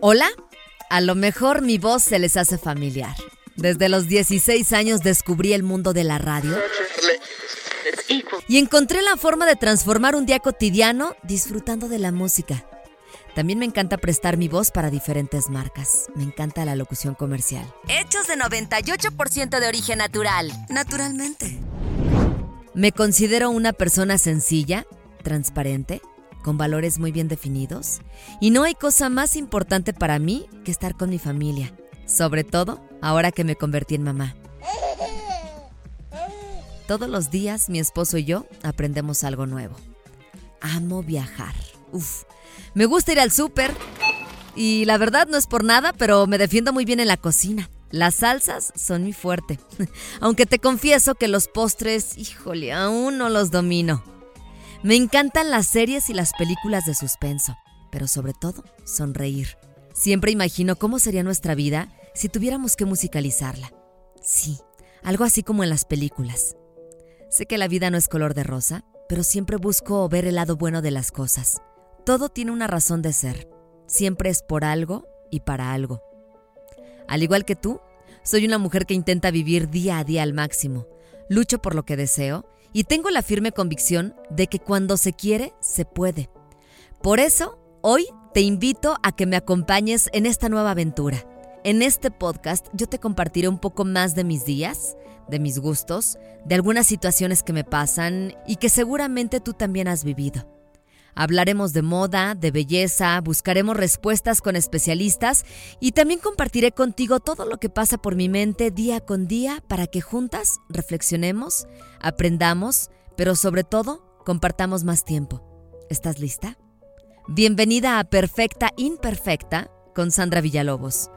Hola, a lo mejor mi voz se les hace familiar. Desde los 16 años descubrí el mundo de la radio y encontré la forma de transformar un día cotidiano disfrutando de la música. También me encanta prestar mi voz para diferentes marcas. Me encanta la locución comercial. Hechos de 98% de origen natural. Naturalmente. Me considero una persona sencilla, transparente con valores muy bien definidos. Y no hay cosa más importante para mí que estar con mi familia, sobre todo ahora que me convertí en mamá. Todos los días mi esposo y yo aprendemos algo nuevo. Amo viajar. Uf, me gusta ir al súper. Y la verdad no es por nada, pero me defiendo muy bien en la cocina. Las salsas son mi fuerte. Aunque te confieso que los postres, híjole, aún no los domino. Me encantan las series y las películas de suspenso, pero sobre todo sonreír. Siempre imagino cómo sería nuestra vida si tuviéramos que musicalizarla. Sí, algo así como en las películas. Sé que la vida no es color de rosa, pero siempre busco ver el lado bueno de las cosas. Todo tiene una razón de ser. Siempre es por algo y para algo. Al igual que tú, soy una mujer que intenta vivir día a día al máximo. Lucho por lo que deseo y tengo la firme convicción de que cuando se quiere, se puede. Por eso, hoy te invito a que me acompañes en esta nueva aventura. En este podcast yo te compartiré un poco más de mis días, de mis gustos, de algunas situaciones que me pasan y que seguramente tú también has vivido. Hablaremos de moda, de belleza, buscaremos respuestas con especialistas y también compartiré contigo todo lo que pasa por mi mente día con día para que juntas reflexionemos, aprendamos, pero sobre todo compartamos más tiempo. ¿Estás lista? Bienvenida a Perfecta Imperfecta con Sandra Villalobos.